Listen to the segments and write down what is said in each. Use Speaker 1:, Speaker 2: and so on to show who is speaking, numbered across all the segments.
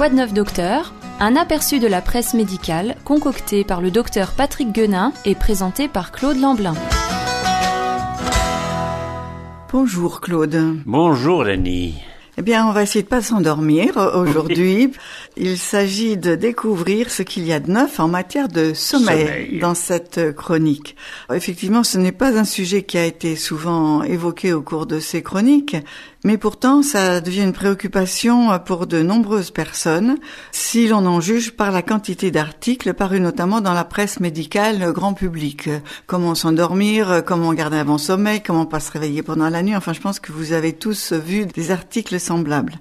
Speaker 1: Quoi de neuf docteur? Un aperçu de la presse médicale concocté par le docteur Patrick Guenin et présenté par Claude Lamblin.
Speaker 2: Bonjour Claude.
Speaker 3: Bonjour Denis.
Speaker 2: Eh bien, on va essayer de pas s'endormir aujourd'hui. Il s'agit de découvrir ce qu'il y a de neuf en matière de sommeil,
Speaker 3: Sommeil.
Speaker 2: dans cette chronique. Effectivement, ce n'est pas un sujet qui a été souvent évoqué au cours de ces chroniques, mais pourtant ça devient une préoccupation pour de nombreuses personnes, si l'on en juge par la quantité d'articles parus notamment dans la presse médicale grand public. Comment s'endormir, comment garder un bon sommeil, comment pas se réveiller pendant la nuit. Enfin, je pense que vous avez tous vu des articles semblables.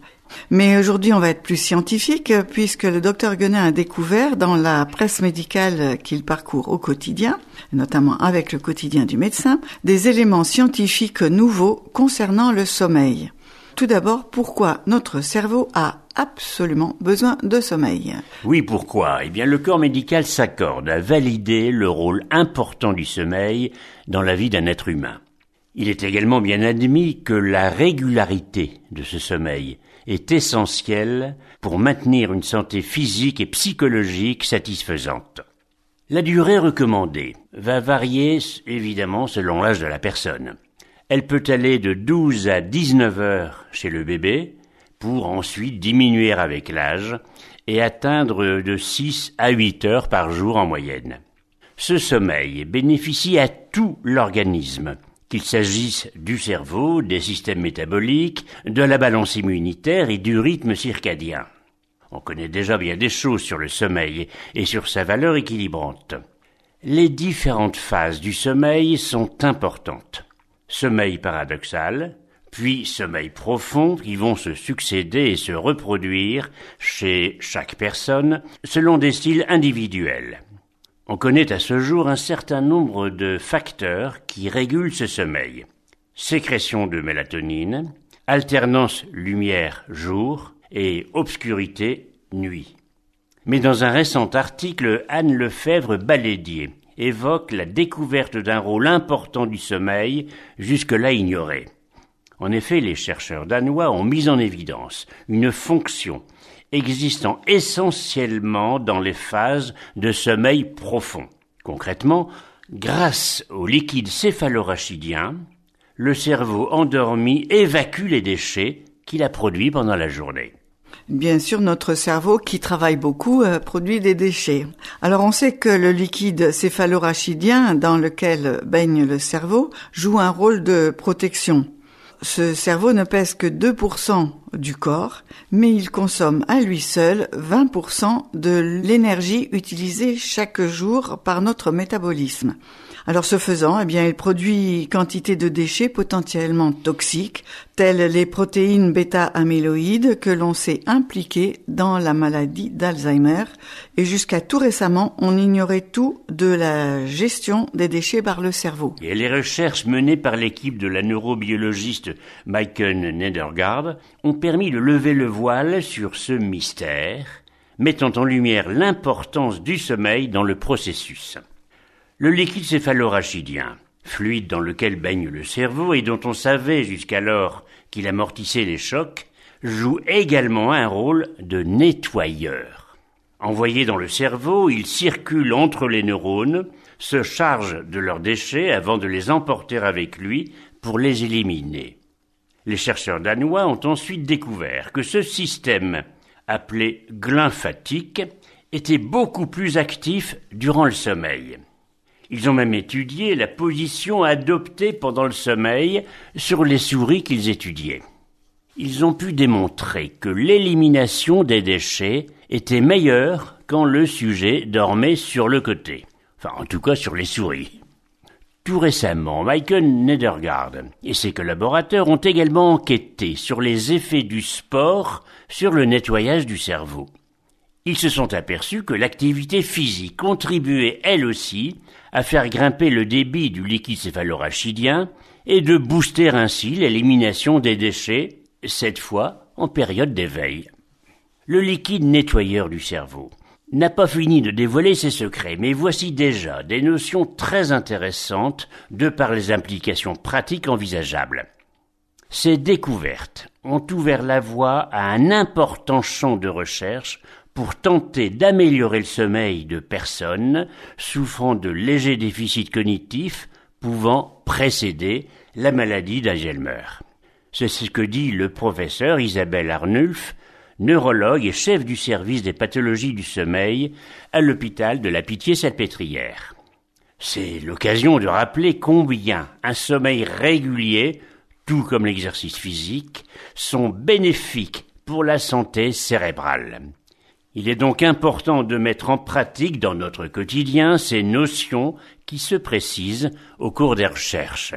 Speaker 2: Mais aujourd'hui, on va être plus scientifique puisque le docteur Guenin a découvert dans la presse médicale qu'il parcourt au quotidien, notamment avec le quotidien du médecin, des éléments scientifiques nouveaux concernant le sommeil. Tout d'abord, pourquoi notre cerveau a absolument besoin de sommeil?
Speaker 3: Oui, pourquoi? Eh bien, le corps médical s'accorde à valider le rôle important du sommeil dans la vie d'un être humain. Il est également bien admis que la régularité de ce sommeil est essentielle pour maintenir une santé physique et psychologique satisfaisante. La durée recommandée va varier évidemment selon l'âge de la personne. Elle peut aller de 12 à 19 heures chez le bébé, pour ensuite diminuer avec l'âge et atteindre de 6 à 8 heures par jour en moyenne. Ce sommeil bénéficie à tout l'organisme, qu'il s'agisse du cerveau, des systèmes métaboliques, de la balance immunitaire et du rythme circadien. On connaît déjà bien des choses sur le sommeil et sur sa valeur équilibrante. Les différentes phases du sommeil sont importantes. Sommeil paradoxal, puis sommeil profond qui vont se succéder et se reproduire chez chaque personne selon des styles individuels. On connaît à ce jour un certain nombre de facteurs qui régulent ce sommeil. Sécrétion de mélatonine, alternance lumière-jour et obscurité nuit. Mais dans un récent article, Anne Lefebvre Balédier évoque la découverte d'un rôle important du sommeil jusque-là ignoré. En effet, les chercheurs danois ont mis en évidence une fonction existant essentiellement dans les phases de sommeil profond. Concrètement, grâce au liquide céphalorachidien, le cerveau endormi évacue les déchets qu'il a produits pendant la journée.
Speaker 2: Bien sûr, notre cerveau, qui travaille beaucoup, euh, produit des déchets. Alors on sait que le liquide céphalorachidien dans lequel baigne le cerveau joue un rôle de protection. Ce cerveau ne pèse que 2% du corps, mais il consomme à lui seul 20% de l'énergie utilisée chaque jour par notre métabolisme. Alors ce faisant, eh bien, il produit quantité de déchets potentiellement toxiques, telles les protéines bêta-amyloïdes que l'on sait impliquées dans la maladie d'Alzheimer. Et jusqu'à tout récemment, on ignorait tout de la gestion des déchets par le cerveau.
Speaker 3: Et les recherches menées par l'équipe de la neurobiologiste Maiken Nedergaard ont permis de lever le voile sur ce mystère, mettant en lumière l'importance du sommeil dans le processus. Le liquide céphalorachidien, fluide dans lequel baigne le cerveau et dont on savait jusqu'alors qu'il amortissait les chocs, joue également un rôle de nettoyeur. Envoyé dans le cerveau, il circule entre les neurones, se charge de leurs déchets avant de les emporter avec lui pour les éliminer. Les chercheurs danois ont ensuite découvert que ce système, appelé glymphatique, était beaucoup plus actif durant le sommeil. Ils ont même étudié la position adoptée pendant le sommeil sur les souris qu'ils étudiaient. Ils ont pu démontrer que l'élimination des déchets était meilleure quand le sujet dormait sur le côté. Enfin, en tout cas sur les souris. Tout récemment, Michael Nedergaard et ses collaborateurs ont également enquêté sur les effets du sport sur le nettoyage du cerveau. Ils se sont aperçus que l'activité physique contribuait elle aussi à faire grimper le débit du liquide céphalorachidien et de booster ainsi l'élimination des déchets, cette fois en période d'éveil. Le liquide nettoyeur du cerveau n'a pas fini de dévoiler ses secrets, mais voici déjà des notions très intéressantes de par les implications pratiques envisageables. Ces découvertes ont ouvert la voie à un important champ de recherche pour tenter d'améliorer le sommeil de personnes souffrant de légers déficits cognitifs pouvant précéder la maladie d'Alzheimer. C'est ce que dit le professeur Isabelle Arnulf, neurologue et chef du service des pathologies du sommeil à l'hôpital de la Pitié-Salpêtrière. C'est l'occasion de rappeler combien un sommeil régulier, tout comme l'exercice physique, sont bénéfiques pour la santé cérébrale. Il est donc important de mettre en pratique dans notre quotidien ces notions qui se précisent au cours des recherches.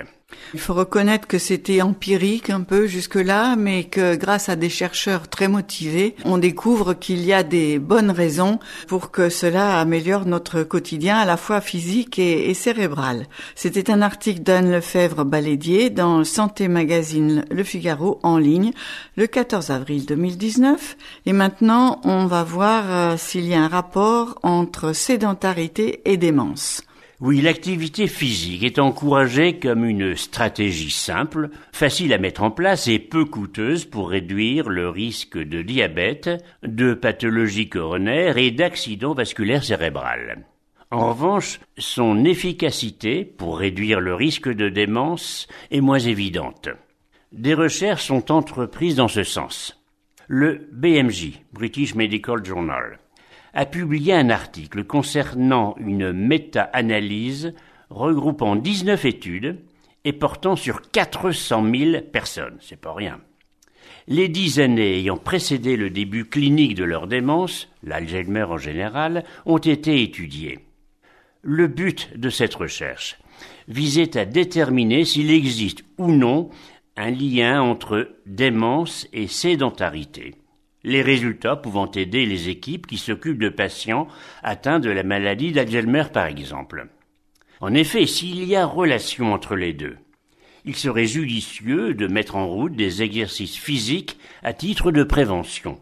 Speaker 2: Il faut reconnaître que c'était empirique un peu jusque-là, mais que grâce à des chercheurs très motivés, on découvre qu'il y a des bonnes raisons pour que cela améliore notre quotidien à la fois physique et, cérébral. C'était un article d'Anne Lefebvre Balédier dans Santé Magazine Le Figaro en ligne le 14 avril 2019. Et maintenant, on va voir euh, s'il y a un rapport entre sédentarité et démence.
Speaker 3: Oui, l'activité physique est encouragée comme une stratégie simple, facile à mettre en place et peu coûteuse pour réduire le risque de diabète, de pathologie coronaire et d'accident vasculaire cérébral. En revanche, son efficacité pour réduire le risque de démence est moins évidente. Des recherches sont entreprises dans ce sens. Le BMJ, British Medical Journal, a publié un article concernant une méta-analyse regroupant 19 études et portant sur 400 000 personnes. C'est pas rien. Les dix années ayant précédé le début clinique de leur démence, l'Alzheimer en général, ont été étudiées. Le but de cette recherche visait à déterminer s'il existe ou non un lien entre démence et sédentarité les résultats pouvant aider les équipes qui s'occupent de patients atteints de la maladie d'Alzheimer par exemple. En effet, s'il y a relation entre les deux, il serait judicieux de mettre en route des exercices physiques à titre de prévention.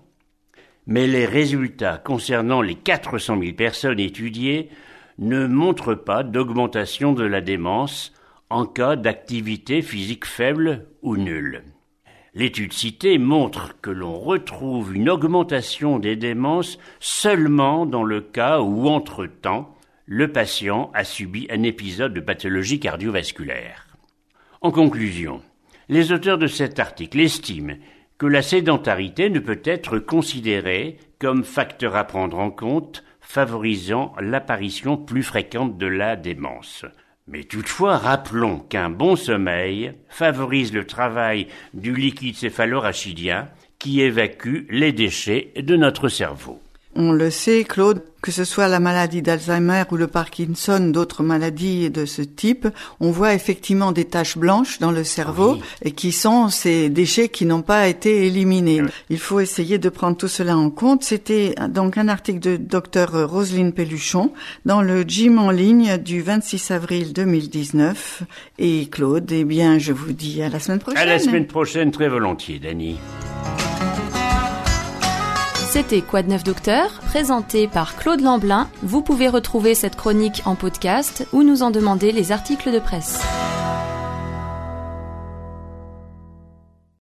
Speaker 3: Mais les résultats concernant les 400 000 personnes étudiées ne montrent pas d'augmentation de la démence en cas d'activité physique faible ou nulle. L'étude citée montre que l'on retrouve une augmentation des démences seulement dans le cas où, entre-temps, le patient a subi un épisode de pathologie cardiovasculaire. En conclusion, les auteurs de cet article estiment que la sédentarité ne peut être considérée comme facteur à prendre en compte favorisant l'apparition plus fréquente de la démence. Mais toutefois, rappelons qu'un bon sommeil favorise le travail du liquide céphalorachidien qui évacue les déchets de notre cerveau.
Speaker 2: On le sait, Claude, que ce soit la maladie d'Alzheimer ou le Parkinson, d'autres maladies de ce type, on voit effectivement des taches blanches dans le cerveau et qui sont ces déchets qui n'ont pas été éliminés. Il faut essayer de prendre tout cela en compte. C'était donc un article de Dr Roselyne Pelluchon dans le gym en ligne du 26 avril 2019. Et Claude, eh bien, je vous dis à la semaine prochaine. À
Speaker 3: la semaine prochaine, très volontiers, Dani.
Speaker 1: C'était de neuf docteur, présenté par Claude Lamblin. Vous pouvez retrouver cette chronique en podcast ou nous en demander les articles de presse.